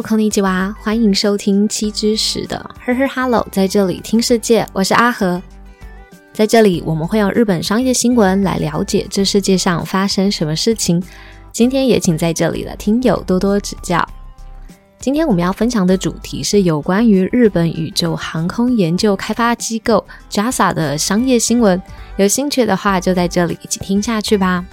Hello，空尼吉娃，欢迎收听七知十的呵呵 Hello，在这里听世界，我是阿和。在这里，我们会用日本商业新闻来了解这世界上发生什么事情。今天也请在这里的听友多多指教。今天我们要分享的主题是有关于日本宇宙航空研究开发机构 JAXA 的商业新闻。有兴趣的话，就在这里一起听下去吧。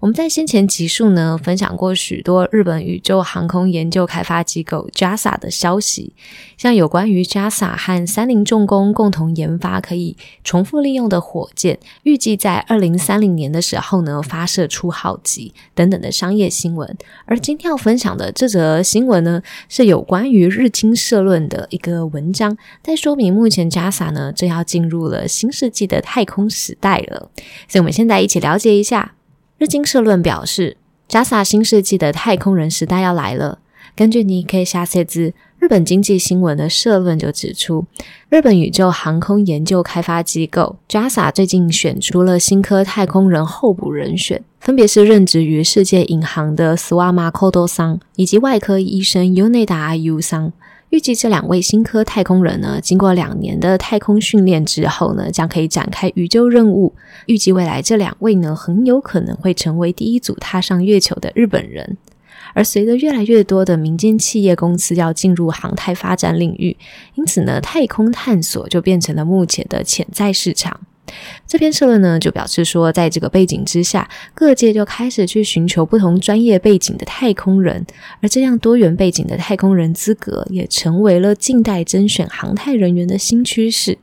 我们在先前集数呢分享过许多日本宇宙航空研究开发机构 JAXA 的消息，像有关于 JAXA 和三菱重工共同研发可以重复利用的火箭，预计在二零三零年的时候呢发射出号机等等的商业新闻。而今天要分享的这则新闻呢，是有关于日经社论的一个文章，在说明目前 JAXA 呢正要进入了新世纪的太空时代了。所以，我们现在一起了解一下。日经社论表示，JAXA 新世纪的太空人时代要来了。根据尼 K 下列字日本经济新闻的社论就指出，日本宇宙航空研究开发机构 JAXA 最近选出了新科太空人候补人选，分别是任职于世界银行的 Swama Kodo 桑以及外科医生 Yoneda Ayu 桑。预计这两位新科太空人呢，经过两年的太空训练之后呢，将可以展开宇宙任务。预计未来这两位呢，很有可能会成为第一组踏上月球的日本人。而随着越来越多的民间企业公司要进入航太发展领域，因此呢，太空探索就变成了目前的潜在市场。这篇社论呢，就表示说，在这个背景之下，各界就开始去寻求不同专业背景的太空人，而这样多元背景的太空人资格，也成为了近代甄选航太人员的新趋势。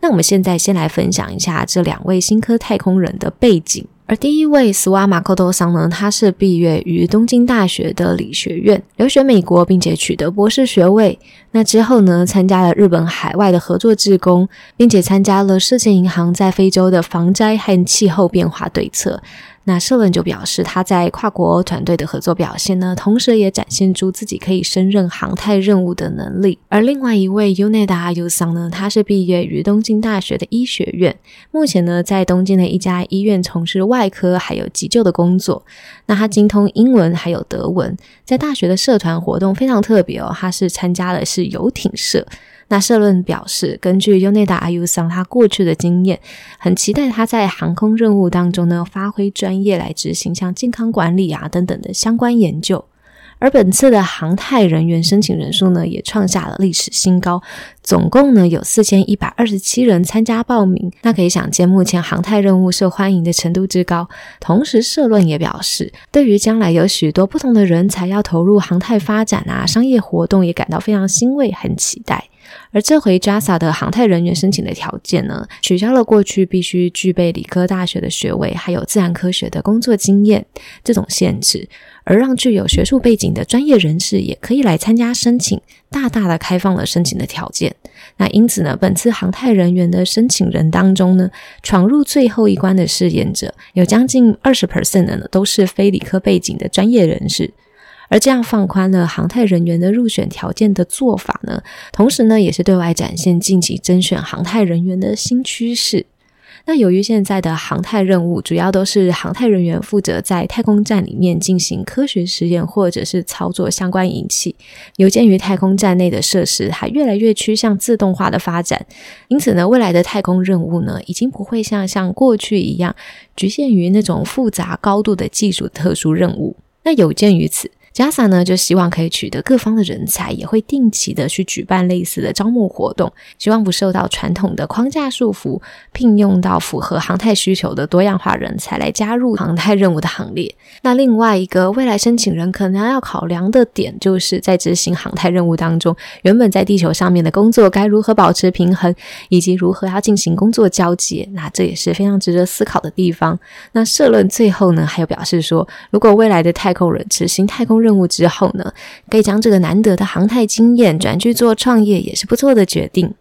那我们现在先来分享一下这两位新科太空人的背景。而第一位斯瓦马克多桑呢，他是毕业于东京大学的理学院，留学美国，并且取得博士学位。那之后呢，参加了日本海外的合作志工，并且参加了世界银行在非洲的防灾和气候变化对策。那社论就表示，他在跨国团队的合作表现呢，同时也展现出自己可以胜任航太任务的能力。而另外一位 Uneda U 桑呢，他是毕业于东京大学的医学院，目前呢在东京的一家医院从事外科还有急救的工作。那他精通英文还有德文，在大学的社团活动非常特别哦，他是参加的是游艇社。那社论表示，根据 Uneda IU Sun 他过去的经验，很期待他在航空任务当中呢发挥专业来执行像健康管理啊等等的相关研究。而本次的航太人员申请人数呢也创下了历史新高，总共呢有四千一百二十七人参加报名。那可以想见，目前航太任务受欢迎的程度之高。同时，社论也表示，对于将来有许多不同的人才要投入航太发展啊，商业活动也感到非常欣慰，很期待。而这回 JASA 的航太人员申请的条件呢，取消了过去必须具备理科大学的学位，还有自然科学的工作经验这种限制，而让具有学术背景的专业人士也可以来参加申请，大大的开放了申请的条件。那因此呢，本次航太人员的申请人当中呢，闯入最后一关的试验者有将近二十 percent 的呢，都是非理科背景的专业人士。而这样放宽了航太人员的入选条件的做法呢，同时呢，也是对外展现近期甄选航太人员的新趋势。那由于现在的航太任务主要都是航太人员负责在太空站里面进行科学实验，或者是操作相关仪器，有鉴于太空站内的设施还越来越趋向自动化的发展，因此呢，未来的太空任务呢，已经不会像像过去一样局限于那种复杂高度的技术特殊任务。那有鉴于此。JASA 呢，就希望可以取得各方的人才，也会定期的去举办类似的招募活动，希望不受到传统的框架束缚，聘用到符合航太需求的多样化人才来加入航太任务的行列。那另外一个未来申请人可能要考量的点，就是在执行航太任务当中，原本在地球上面的工作该如何保持平衡，以及如何要进行工作交接，那这也是非常值得思考的地方。那社论最后呢，还有表示说，如果未来的太空人执行太空任务任务之后呢，可以将这个难得的航太经验转去做创业，也是不错的决定。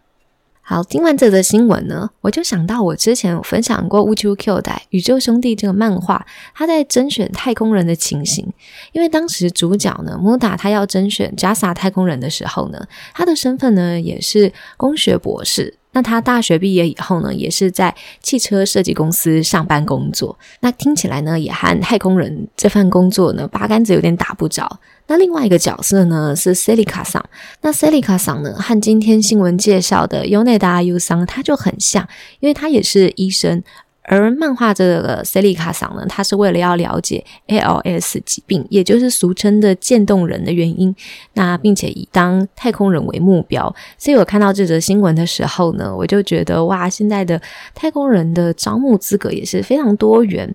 好，听完这则新闻呢，我就想到我之前有分享过《宇宙 Q 代宇宙兄弟》这个漫画，他在甄选太空人的情形。因为当时主角呢，莫达他要甄选 JAXA 太空人的时候呢，他的身份呢也是工学博士。那他大学毕业以后呢，也是在汽车设计公司上班工作。那听起来呢，也和太空人这份工作呢，八竿子有点打不着。那另外一个角色呢，是 Celica 桑。那 Celica 桑呢，和今天新闻介绍的 Yoneda Yu 桑，他就很像，因为他也是医生。而漫画这个塞利卡桑呢，他是为了要了解 ALS 疾病，也就是俗称的渐冻人的原因，那并且以当太空人为目标。所以我看到这则新闻的时候呢，我就觉得哇，现在的太空人的招募资格也是非常多元。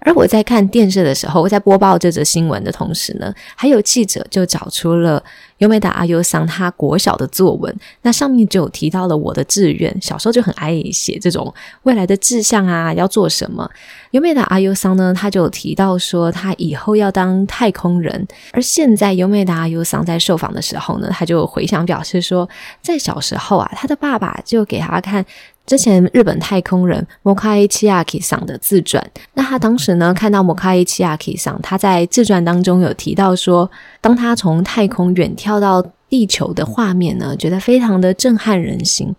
而我在看电视的时候，我在播报这则新闻的同时呢，还有记者就找出了。优美达阿优桑他国小的作文，那上面就有提到了我的志愿。小时候就很爱写这种未来的志向啊，要做什么。优美达阿优桑呢，他就提到说他以后要当太空人。而现在优美达阿优桑在受访的时候呢，他就回想表示说，在小时候啊，他的爸爸就给他看。之前日本太空人摩卡伊奇亚基桑的自传，那他当时呢看到摩卡伊奇亚基桑，他在自传当中有提到说，当他从太空远眺到。地球的画面呢，觉得非常的震撼人心。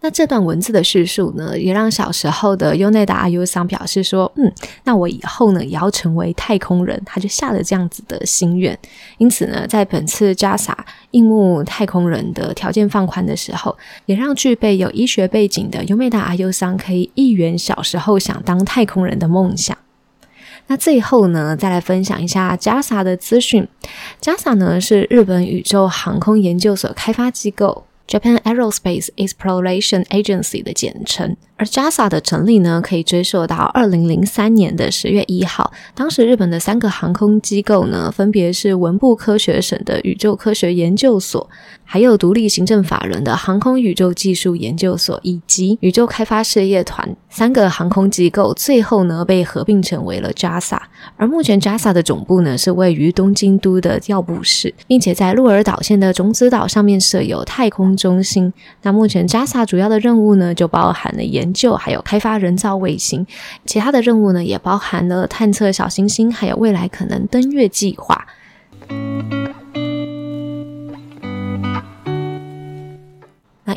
那这段文字的叙述呢，也让小时候的优内达阿优桑表示说：“嗯，那我以后呢也要成为太空人。”他就下了这样子的心愿。因此呢，在本次 JASA 应募太空人的条件放宽的时候，也让具备有医学背景的优内达阿优桑可以一圆小时候想当太空人的梦想。那最后呢，再来分享一下 JASA 的资讯。JASA 呢是日本宇宙航空研究所开发机构 （Japan Aerospace Exploration Agency） 的简称。而 JASA 的成立呢，可以追溯到二零零三年的十月一号。当时日本的三个航空机构呢，分别是文部科学省的宇宙科学研究所，还有独立行政法人的航空宇宙技术研究所，以及宇宙开发事业团。三个航空机构最后呢，被合并成为了 JASA。而目前 JASA 的总部呢，是位于东京都的调布市，并且在鹿儿岛县的种子岛上面设有太空中心。那目前 JASA 主要的任务呢，就包含了研究还有开发人造卫星，其他的任务呢也包含了探测小行星，还有未来可能登月计划。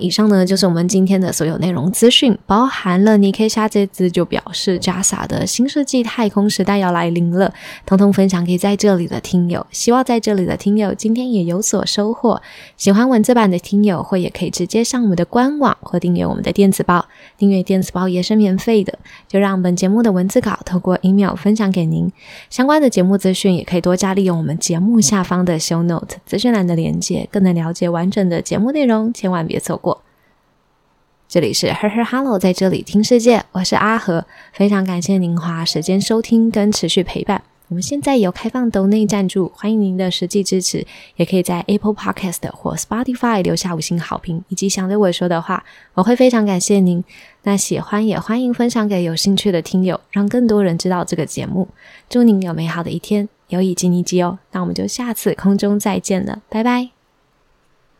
以上呢就是我们今天的所有内容资讯，包含了你可以下这支就表示 JASA 的新世纪太空时代要来临了，通通分享给在这里的听友。希望在这里的听友今天也有所收获。喜欢文字版的听友，或也可以直接上我们的官网或订阅我们的电子报。订阅电子报也是免费的，就让本节目的文字稿透过 email 分享给您。相关的节目资讯也可以多加利用我们节目下方的 show note 资讯栏的连接，更能了解完整的节目内容。千万别错。过，这里是 Her Her Hello，在这里听世界，我是阿和，非常感谢您花时间收听跟持续陪伴。我们现在有开放抖内赞助，欢迎您的实际支持，也可以在 Apple Podcast 或 Spotify 留下五星好评，以及想对我说的话，我会非常感谢您。那喜欢也欢迎分享给有兴趣的听友，让更多人知道这个节目。祝您有美好的一天，有以及尼基哦。那我们就下次空中再见了，拜拜。